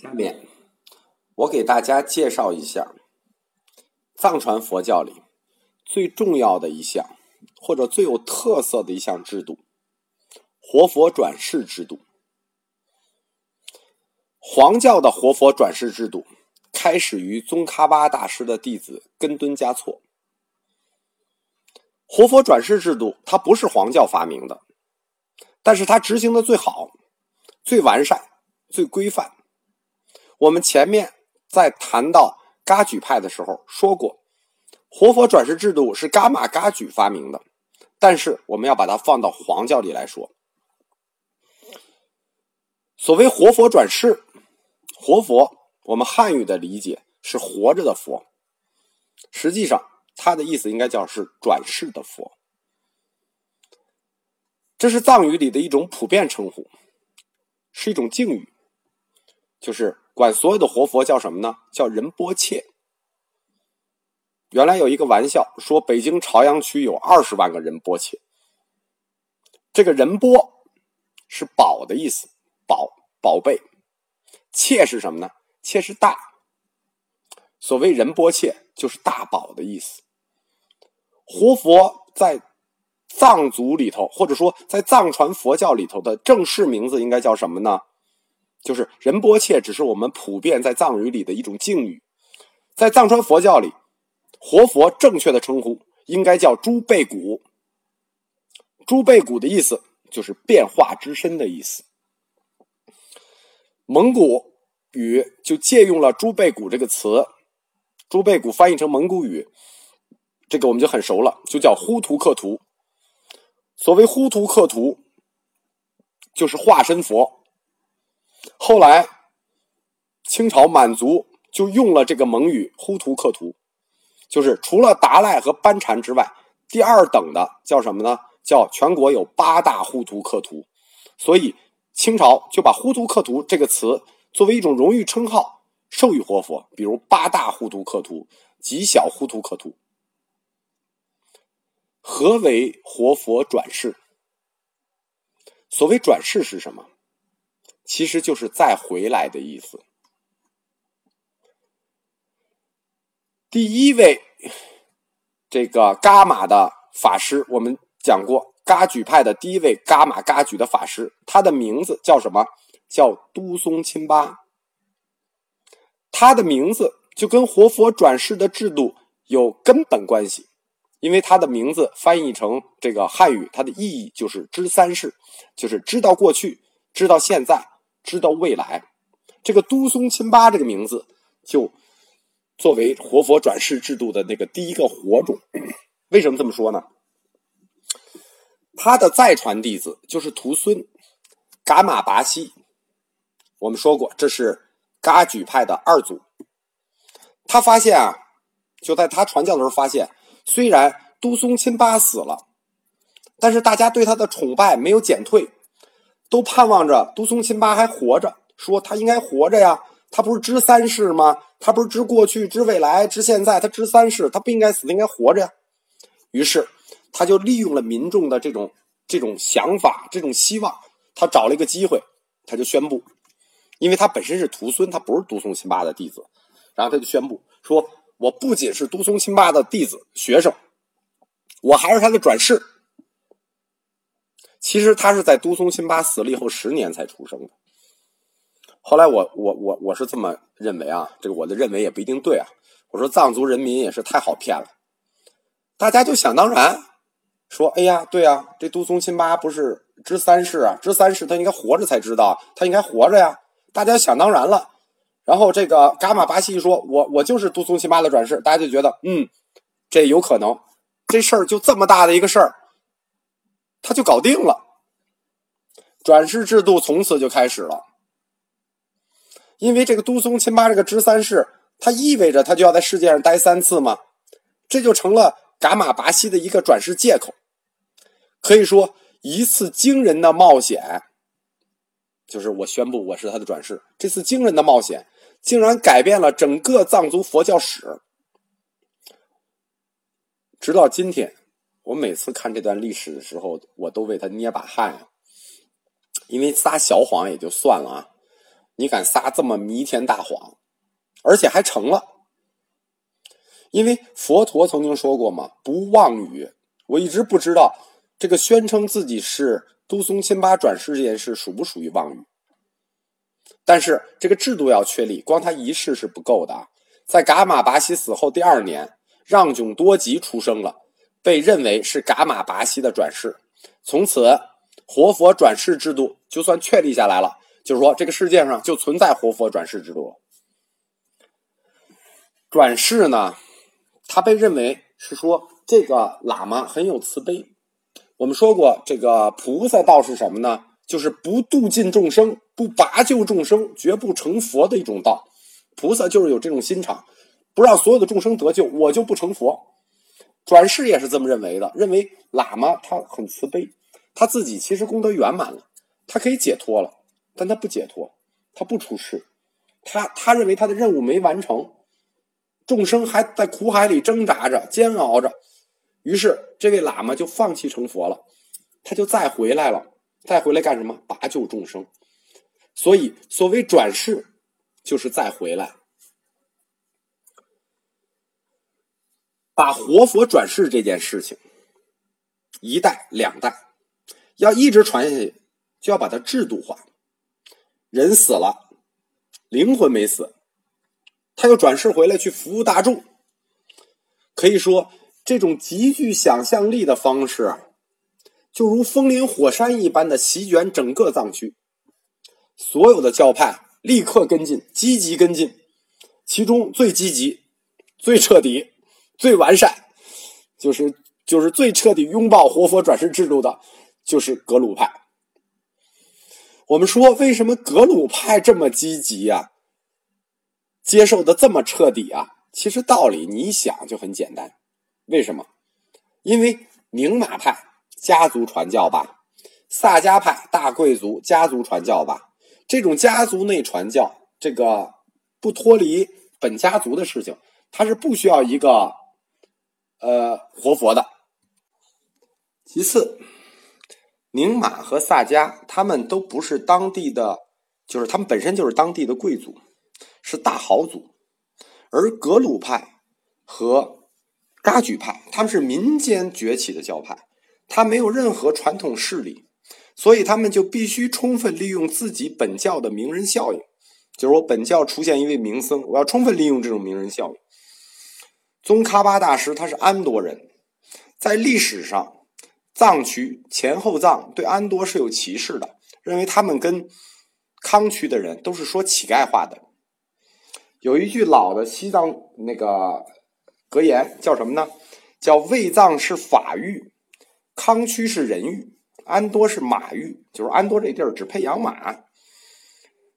下面我给大家介绍一下藏传佛教里最重要的一项，或者最有特色的一项制度——活佛转世制度。黄教的活佛转世制度开始于宗喀巴大师的弟子根敦嘉措。活佛转世制度它不是黄教发明的，但是它执行的最好、最完善、最规范。我们前面在谈到噶举派的时候说过，活佛转世制度是噶玛噶举发明的，但是我们要把它放到黄教里来说。所谓活佛转世，活佛我们汉语的理解是活着的佛，实际上它的意思应该叫是转世的佛，这是藏语里的一种普遍称呼，是一种敬语，就是。管所有的活佛叫什么呢？叫仁波切。原来有一个玩笑说，北京朝阳区有二十万个仁波切。这个仁波是宝的意思，宝宝贝。切是什么呢？切是大。所谓仁波切，就是大宝的意思。活佛在藏族里头，或者说在藏传佛教里头的正式名字应该叫什么呢？就是仁波切，只是我们普遍在藏语里的一种敬语，在藏传佛教里，活佛正确的称呼应该叫诸贝古。诸贝古的意思就是变化之身的意思。蒙古语就借用了诸贝古这个词，诸贝古翻译成蒙古语，这个我们就很熟了，就叫呼图克图。所谓呼图克图，就是化身佛。后来，清朝满族就用了这个蒙语“呼图克图”，就是除了达赖和班禅之外，第二等的叫什么呢？叫全国有八大呼图克图。所以清朝就把“呼图克图”这个词作为一种荣誉称号授予活佛，比如八大呼图克图、极小呼图克图。何为活佛转世？所谓转世是什么？其实就是再回来的意思。第一位这个伽马的法师，我们讲过，噶举派的第一位伽马噶举的法师，他的名字叫什么？叫都松钦巴。他的名字就跟活佛转世的制度有根本关系，因为他的名字翻译成这个汉语，它的意义就是知三世，就是知道过去，知道现在。知道未来，这个都松钦巴这个名字就作为活佛转世制度的那个第一个火种。为什么这么说呢？他的再传弟子就是徒孙噶玛拔西。我们说过，这是噶举派的二祖。他发现啊，就在他传教的时候发现，虽然都松钦巴死了，但是大家对他的崇拜没有减退。都盼望着都松钦巴还活着，说他应该活着呀，他不是知三世吗？他不是知过去、知未来、知现在，他知三世，他不应该死，他应该活着呀。于是，他就利用了民众的这种这种想法、这种希望，他找了一个机会，他就宣布，因为他本身是徒孙，他不是都松钦巴的弟子，然后他就宣布说：“我不仅是都松钦巴的弟子、学生，我还是他的转世。”其实他是在都松钦巴死了以后十年才出生的。后来我我我我是这么认为啊，这个我的认为也不一定对啊。我说藏族人民也是太好骗了，大家就想当然说，哎呀，对呀，这都松钦巴不是知三世啊，知三世他应该活着才知道，他应该活着呀。大家想当然了。然后这个伽马巴西说，我我就是都松钦巴的转世，大家就觉得，嗯，这有可能，这事儿就这么大的一个事儿。他就搞定了，转世制度从此就开始了。因为这个都松钦巴这个知三世，它意味着他就要在世界上待三次嘛，这就成了噶玛巴西的一个转世借口。可以说，一次惊人的冒险，就是我宣布我是他的转世。这次惊人的冒险，竟然改变了整个藏族佛教史，直到今天。我每次看这段历史的时候，我都为他捏把汗啊！因为撒小谎也就算了啊，你敢撒这么弥天大谎，而且还成了。因为佛陀曾经说过嘛，不妄语。我一直不知道这个宣称自己是都松亲巴转世这件事属不属于妄语。但是这个制度要确立，光他一世是不够的。在噶玛巴西死后第二年，让囧多吉出生了，被认为是噶玛巴西的转世。从此，活佛转世制度就算确立下来了。就是说，这个世界上就存在活佛转世制度了。转世呢，他被认为是说这个喇嘛很有慈悲。我们说过，这个菩萨道是什么呢？就是不度尽众生，不拔救众生，绝不成佛的一种道。菩萨就是有这种心肠，不让所有的众生得救，我就不成佛。转世也是这么认为的，认为喇嘛他很慈悲，他自己其实功德圆满了，他可以解脱了。但他不解脱，他不出世，他他认为他的任务没完成，众生还在苦海里挣扎着、煎熬着，于是这位喇嘛就放弃成佛了，他就再回来了，再回来干什么？拔救众生。所以，所谓转世，就是再回来，把活佛转世这件事情，一代两代，要一直传下去，就要把它制度化。人死了，灵魂没死，他又转世回来去服务大众。可以说，这种极具想象力的方式，就如风林火山一般的席卷整个藏区。所有的教派立刻跟进，积极跟进。其中最积极、最彻底、最完善，就是就是最彻底拥抱活佛转世制度的，就是格鲁派。我们说，为什么格鲁派这么积极呀？接受的这么彻底啊？其实道理你想就很简单。为什么？因为宁玛派家族传教吧，萨迦派大贵族家族传教吧，这种家族内传教，这个不脱离本家族的事情，它是不需要一个呃活佛的。其次。宁玛和萨迦，他们都不是当地的，就是他们本身就是当地的贵族，是大豪族。而格鲁派和噶举派，他们是民间崛起的教派，他没有任何传统势力，所以他们就必须充分利用自己本教的名人效应。就是我本教出现一位名僧，我要充分利用这种名人效应。宗喀巴大师他是安多人，在历史上。藏区前后藏对安多是有歧视的，认为他们跟康区的人都是说乞丐话的。有一句老的西藏那个格言叫什么呢？叫卫藏是法域，康区是人域，安多是马域，就是安多这地儿只配养马。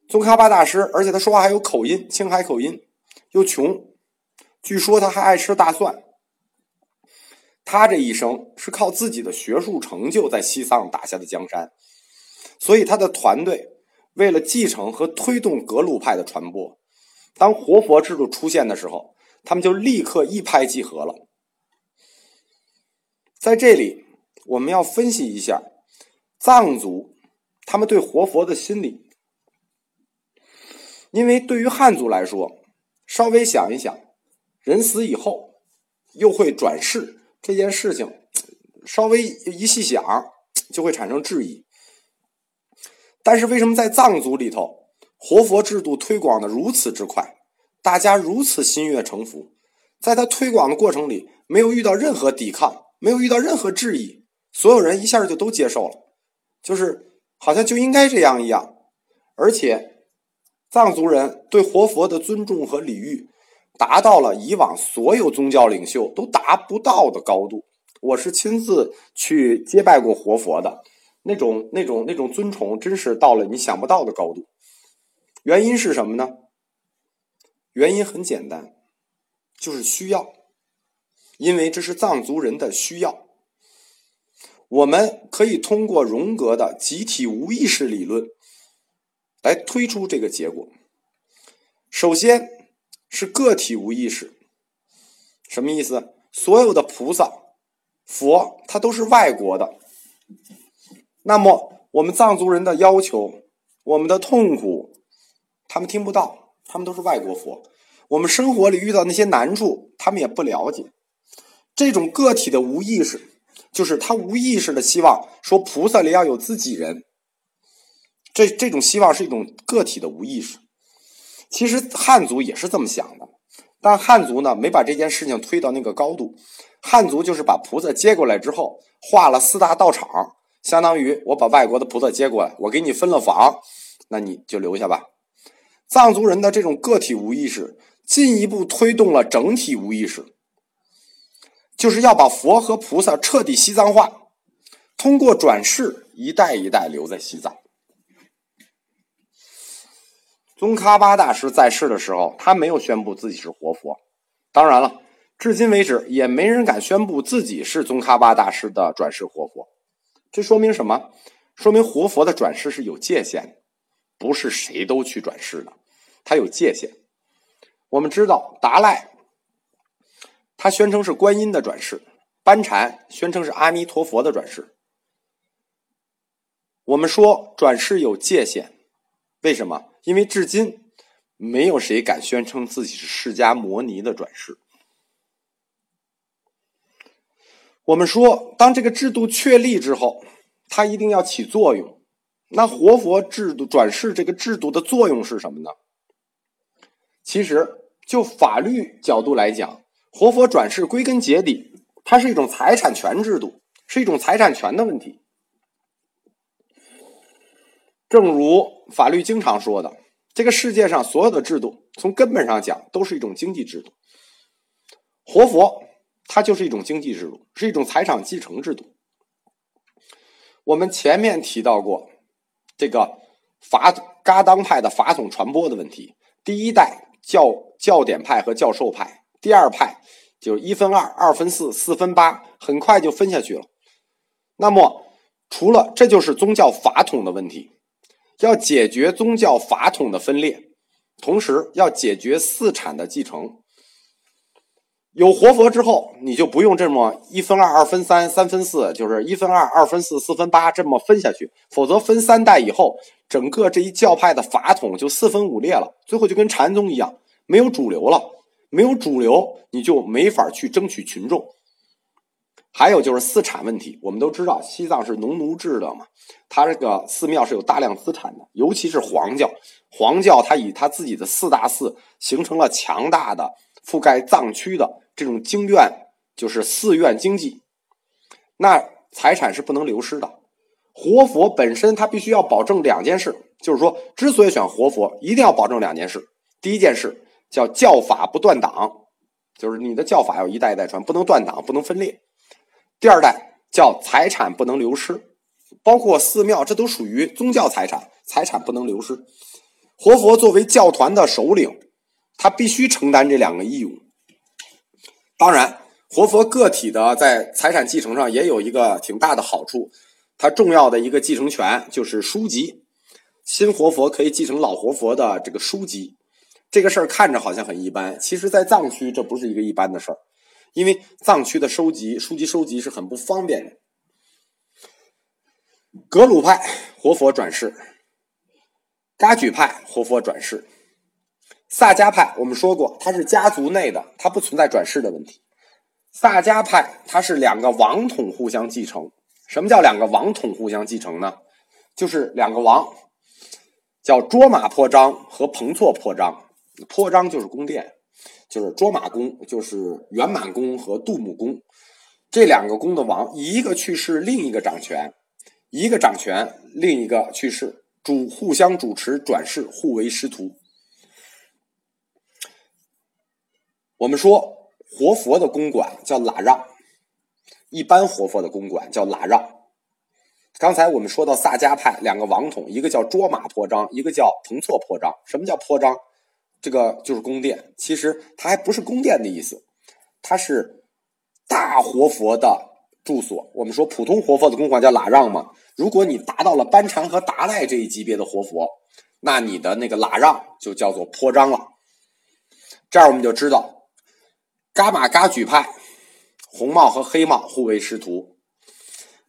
宗喀巴大师，而且他说话还有口音，青海口音，又穷，据说他还爱吃大蒜。他这一生是靠自己的学术成就在西藏打下的江山，所以他的团队为了继承和推动格鲁派的传播，当活佛制度出现的时候，他们就立刻一拍即合了。在这里，我们要分析一下藏族他们对活佛的心理，因为对于汉族来说，稍微想一想，人死以后又会转世。这件事情稍微一细想，就会产生质疑。但是为什么在藏族里头，活佛制度推广的如此之快，大家如此心悦诚服，在他推广的过程里，没有遇到任何抵抗，没有遇到任何质疑，所有人一下就都接受了，就是好像就应该这样一样。而且，藏族人对活佛的尊重和礼遇。达到了以往所有宗教领袖都达不到的高度。我是亲自去接拜过活佛的，那种、那种、那种尊崇，真是到了你想不到的高度。原因是什么呢？原因很简单，就是需要，因为这是藏族人的需要。我们可以通过荣格的集体无意识理论来推出这个结果。首先。是个体无意识，什么意思？所有的菩萨、佛，他都是外国的。那么，我们藏族人的要求，我们的痛苦，他们听不到，他们都是外国佛。我们生活里遇到那些难处，他们也不了解。这种个体的无意识，就是他无意识的希望说菩萨里要有自己人。这这种希望是一种个体的无意识。其实汉族也是这么想的，但汉族呢没把这件事情推到那个高度。汉族就是把菩萨接过来之后，画了四大道场，相当于我把外国的菩萨接过来，我给你分了房，那你就留下吧。藏族人的这种个体无意识。进一步推动了整体无意识，就是要把佛和菩萨彻底西藏化，通过转世一代一代留在西藏。宗喀巴大师在世的时候，他没有宣布自己是活佛，当然了，至今为止也没人敢宣布自己是宗喀巴大师的转世活佛。这说明什么？说明活佛的转世是有界限的，不是谁都去转世的，他有界限。我们知道达赖，他宣称是观音的转世；班禅宣称是阿弥陀佛的转世。我们说转世有界限，为什么？因为至今没有谁敢宣称自己是释迦摩尼的转世。我们说，当这个制度确立之后，它一定要起作用。那活佛制度转世这个制度的作用是什么呢？其实。就法律角度来讲，活佛转世归根结底，它是一种财产权制度，是一种财产权的问题。正如法律经常说的，这个世界上所有的制度，从根本上讲都是一种经济制度。活佛它就是一种经济制度，是一种财产继承制度。我们前面提到过这个法嘎当派的法统传播的问题，第一代。教教典派和教授派，第二派就是一分二，二分四，四分八，很快就分下去了。那么，除了这就是宗教法统的问题，要解决宗教法统的分裂，同时要解决四产的继承。有活佛之后，你就不用这么一分二，二分三，三分四，就是一分二，二分四，四分八这么分下去。否则分三代以后，整个这一教派的法统就四分五裂了，最后就跟禅宗一样，没有主流了。没有主流，你就没法去争取群众。还有就是私产问题，我们都知道西藏是农奴制的嘛，它这个寺庙是有大量资产的，尤其是黄教，黄教它以它自己的四大寺形成了强大的覆盖藏区的。这种经院就是寺院经济，那财产是不能流失的。活佛本身他必须要保证两件事，就是说，之所以选活佛，一定要保证两件事。第一件事叫教法不断档，就是你的教法要一代一代传，不能断档，不能分裂。第二代叫财产不能流失，包括寺庙，这都属于宗教财产，财产不能流失。活佛作为教团的首领，他必须承担这两个义务。当然，活佛个体的在财产继承上也有一个挺大的好处，它重要的一个继承权就是书籍。新活佛可以继承老活佛的这个书籍，这个事儿看着好像很一般，其实，在藏区这不是一个一般的事儿，因为藏区的收集书籍收集是很不方便的。格鲁派活佛转世，噶举派活佛转世。萨迦派，我们说过，它是家族内的，它不存在转世的问题。萨迦派，它是两个王统互相继承。什么叫两个王统互相继承呢？就是两个王，叫卓玛破章和彭措破章。破章就是宫殿，就是卓玛宫，就是圆满宫和杜母宫。这两个宫的王，一个去世，另一个掌权；一个掌权，另一个去世，主互相主持转世，互为师徒。我们说活佛的公馆叫喇让，一般活佛的公馆叫喇让。刚才我们说到萨迦派两个王统，一个叫卓玛破章，一个叫彭措破章。什么叫破章？这个就是宫殿。其实它还不是宫殿的意思，它是大活佛的住所。我们说普通活佛的公馆叫喇让嘛。如果你达到了班禅和达赖这一级别的活佛，那你的那个喇让就叫做颇章了。这样我们就知道。噶玛噶举派，红帽和黑帽互为师徒；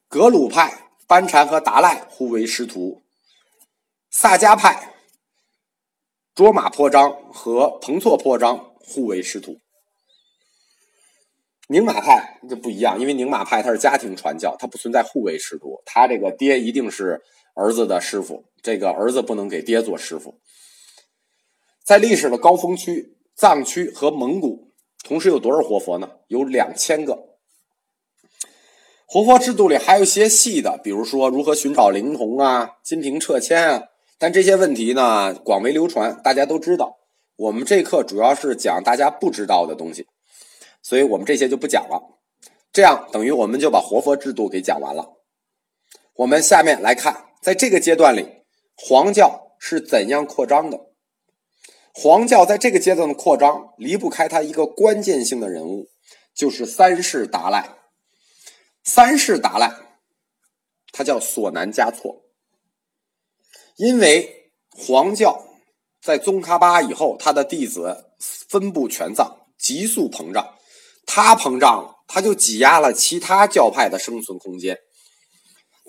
格鲁派，班禅和达赖互为师徒；萨迦派，卓玛颇章和彭措颇章互为师徒。宁玛派就不一样，因为宁玛派它是家庭传教，它不存在互为师徒，他这个爹一定是儿子的师傅，这个儿子不能给爹做师傅。在历史的高峰区，藏区和蒙古同时有多少活佛呢？有两千个。活佛制度里还有一些细的，比如说如何寻找灵童啊、金瓶撤迁啊，但这些问题呢广为流传，大家都知道。我们这课主要是讲大家不知道的东西。所以我们这些就不讲了，这样等于我们就把活佛制度给讲完了。我们下面来看，在这个阶段里，黄教是怎样扩张的？黄教在这个阶段的扩张离不开它一个关键性的人物，就是三世达赖。三世达赖，他叫索南嘉措。因为黄教在宗喀巴以后，他的弟子分布全藏，急速膨胀。他膨胀了，他就挤压了其他教派的生存空间。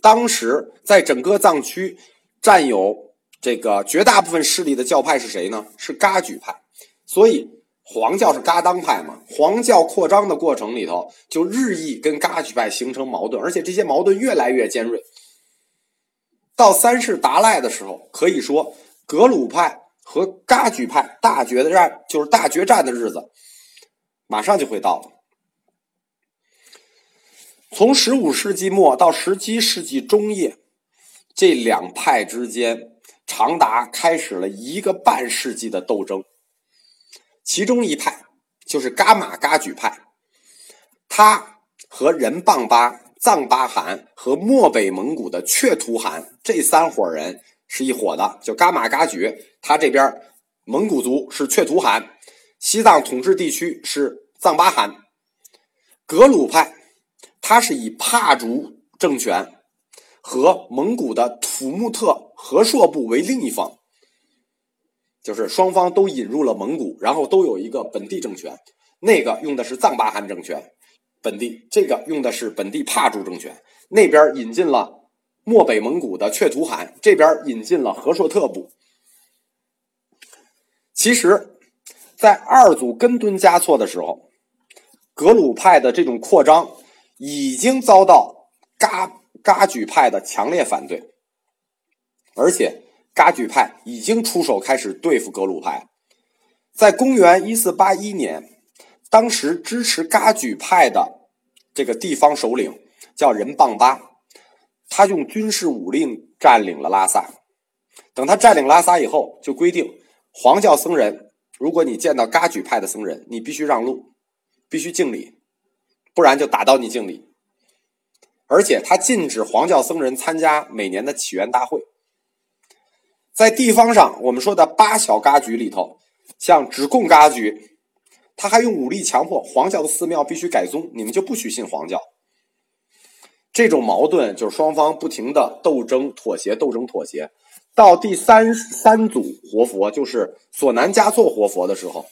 当时在整个藏区占有这个绝大部分势力的教派是谁呢？是噶举派。所以黄教是噶当派嘛？黄教扩张的过程里头，就日益跟噶举派形成矛盾，而且这些矛盾越来越尖锐。到三世达赖的时候，可以说格鲁派和噶举派大决战，就是大决战的日子。马上就会到了。从十五世纪末到十七世纪中叶，这两派之间长达开始了一个半世纪的斗争。其中一派就是噶玛噶举派，他和仁蚌巴、藏巴汗和漠北蒙古的却图汗这三伙人是一伙的，就噶玛噶举。他这边蒙古族是却图汗，西藏统治地区是。藏巴汗，格鲁派，他是以帕竹政权和蒙古的土木特和硕部为另一方，就是双方都引入了蒙古，然后都有一个本地政权。那个用的是藏巴汗政权，本地这个用的是本地帕竹政权。那边引进了漠北蒙古的却图汗，这边引进了和硕特部。其实，在二祖根敦嘉措的时候。格鲁派的这种扩张已经遭到噶噶举派的强烈反对，而且噶举派已经出手开始对付格鲁派。在公元一四八一年，当时支持噶举派的这个地方首领叫仁邦巴，他用军事武力占领了拉萨。等他占领拉萨以后，就规定黄教僧人，如果你见到噶举派的僧人，你必须让路。必须敬礼，不然就打到你敬礼。而且他禁止黄教僧人参加每年的起源大会。在地方上，我们说的八小噶举里头，像只贡噶举，他还用武力强迫黄教的寺庙必须改宗，你们就不许信黄教。这种矛盾就是双方不停的斗争、妥协、斗争、妥协。到第三三组活佛，就是索南嘉措活佛的时候，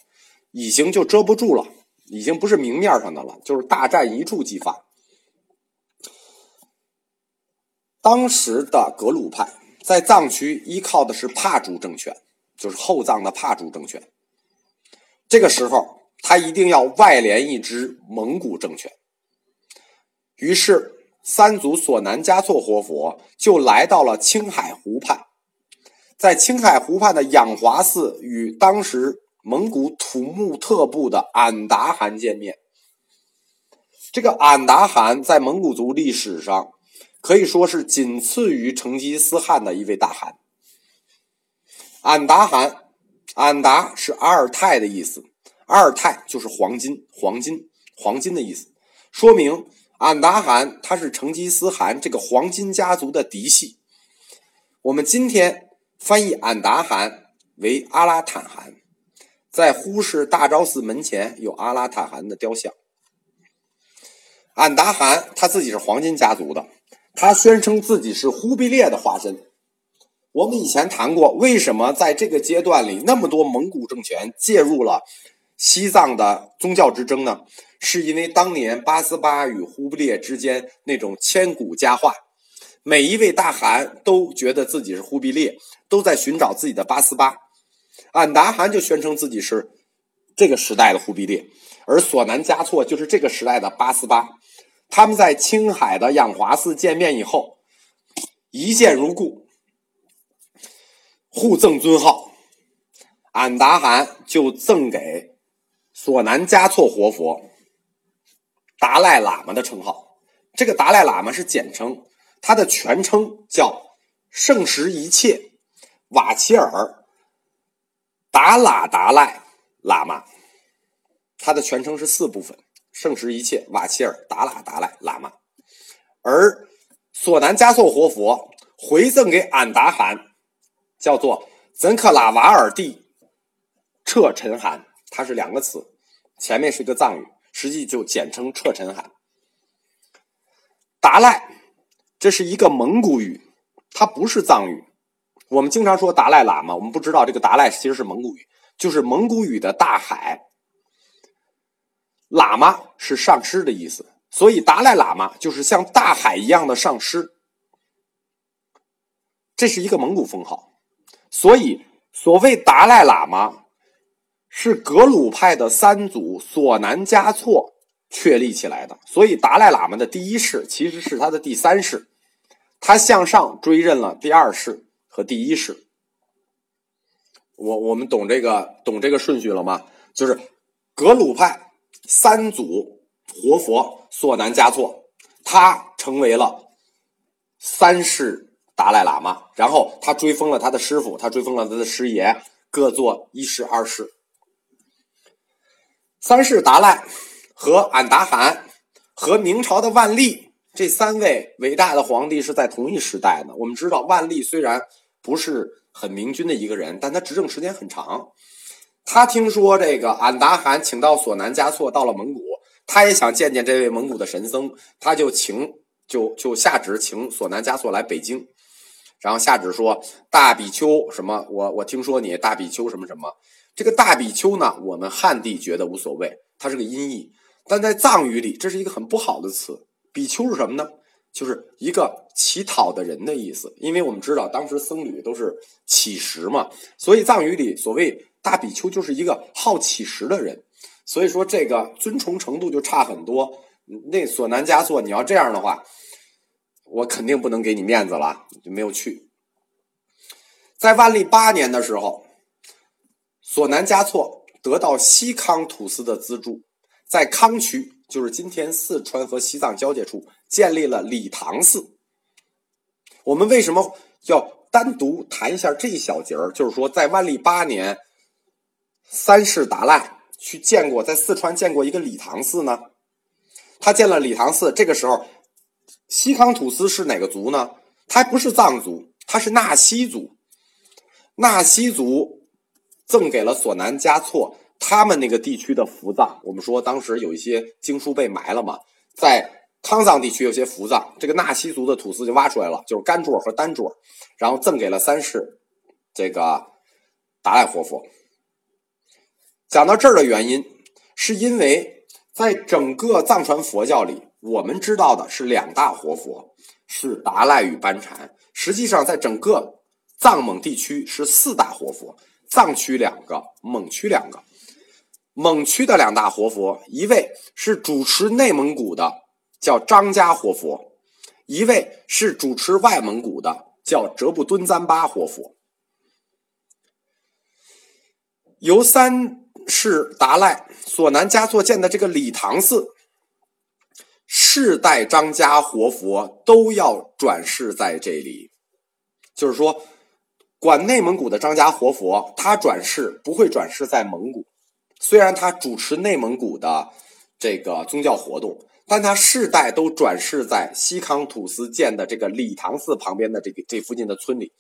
已经就遮不住了。已经不是明面上的了，就是大战一触即发。当时的格鲁派在藏区依靠的是帕竹政权，就是后藏的帕竹政权。这个时候，他一定要外联一支蒙古政权。于是，三祖索南嘉措活佛就来到了青海湖畔，在青海湖畔的养华寺与当时。蒙古土木特部的俺答汗见面。这个俺答汗在蒙古族历史上可以说是仅次于成吉思汗的一位大汗。俺答汗，俺答是阿尔泰的意思，二泰就是黄金，黄金，黄金的意思，说明俺答汗他是成吉思汗这个黄金家族的嫡系。我们今天翻译俺答汗为阿拉坦汗。在呼市大昭寺门前有阿拉坦汗的雕像。俺答汗他自己是黄金家族的，他宣称自己是忽必烈的化身。我们以前谈过，为什么在这个阶段里那么多蒙古政权介入了西藏的宗教之争呢？是因为当年八思巴与忽必烈之间那种千古佳话，每一位大汗都觉得自己是忽必烈，都在寻找自己的八思巴。俺答汗就宣称自己是这个时代的忽必烈，而索南嘉措就是这个时代的八思巴。他们在青海的养华寺见面以后，一见如故，互赠尊号。俺答汗就赠给索南嘉措活佛达赖喇嘛的称号。这个达赖喇嘛是简称，他的全称叫圣十一切瓦齐尔达喇达赖喇嘛。他的全称是四部分。圣十一切瓦齐尔达拉达赖喇嘛，而索南加措活佛回赠给俺答汗，叫做曾克拉瓦尔蒂彻陈汗，它是两个词，前面是一个藏语，实际就简称彻陈汗。达赖，这是一个蒙古语，它不是藏语。我们经常说达赖喇嘛，我们不知道这个达赖其实是蒙古语，就是蒙古语的大海。喇嘛是上师的意思，所以达赖喇嘛就是像大海一样的上师，这是一个蒙古封号。所以所谓达赖喇嘛，是格鲁派的三祖索南嘉措确立起来的。所以达赖喇嘛的第一世其实是他的第三世，他向上追认了第二世和第一世。我我们懂这个懂这个顺序了吗？就是格鲁派。三祖活佛索南嘉措，他成为了三世达赖喇嘛，然后他追封了他的师傅，他追封了他的师爷，各做一世、二世。三世达赖和俺答汗和明朝的万历这三位伟大的皇帝是在同一时代的。我们知道，万历虽然不是很明君的一个人，但他执政时间很长。他听说这个俺答汗请到索南嘉措到了蒙古，他也想见见这位蒙古的神僧，他就请就就下旨请索南嘉措来北京，然后下旨说大比丘什么，我我听说你大比丘什么什么，这个大比丘呢，我们汉地觉得无所谓，它是个音译，但在藏语里这是一个很不好的词。比丘是什么呢？就是一个乞讨的人的意思，因为我们知道当时僧侣都是乞食嘛，所以藏语里所谓。大比丘就是一个好乞食的人，所以说这个尊崇程度就差很多。那索南加措，你要这样的话，我肯定不能给你面子了，就没有去。在万历八年的时候，索南加措得到西康土司的资助，在康区，就是今天四川和西藏交界处，建立了理塘寺。我们为什么要单独谈一下这一小节儿？就是说，在万历八年。三世达赖去见过，在四川见过一个理塘寺呢。他建了理塘寺，这个时候，西康土司是哪个族呢？他不是藏族，他是纳西族。纳西族赠给了索南嘉措他们那个地区的福藏。我们说当时有一些经书被埋了嘛，在康藏地区有些福藏，这个纳西族的土司就挖出来了，就是干座和单座，然后赠给了三世这个达赖活佛。讲到这儿的原因，是因为在整个藏传佛教里，我们知道的是两大活佛，是达赖与班禅。实际上，在整个藏蒙地区是四大活佛，藏区两个，蒙区两个。蒙区的两大活佛，一位是主持内蒙古的，叫张家活佛；一位是主持外蒙古的，叫哲布敦赞巴活佛。由三。世达赖索南嘉措建的这个理塘寺，世代张家活佛都要转世在这里。就是说，管内蒙古的张家活佛，他转世不会转世在蒙古，虽然他主持内蒙古的这个宗教活动，但他世代都转世在西康土司建的这个理塘寺旁边的这个这附近的村里。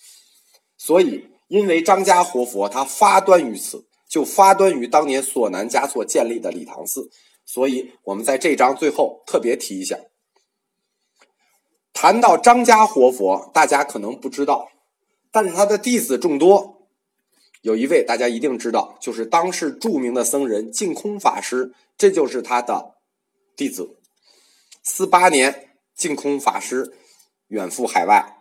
所以，因为张家活佛他发端于此。就发端于当年索南嘉措建立的理塘寺，所以我们在这章最后特别提一下。谈到张家活佛，大家可能不知道，但是他的弟子众多，有一位大家一定知道，就是当时著名的僧人净空法师，这就是他的弟子。四八年，净空法师远赴海外。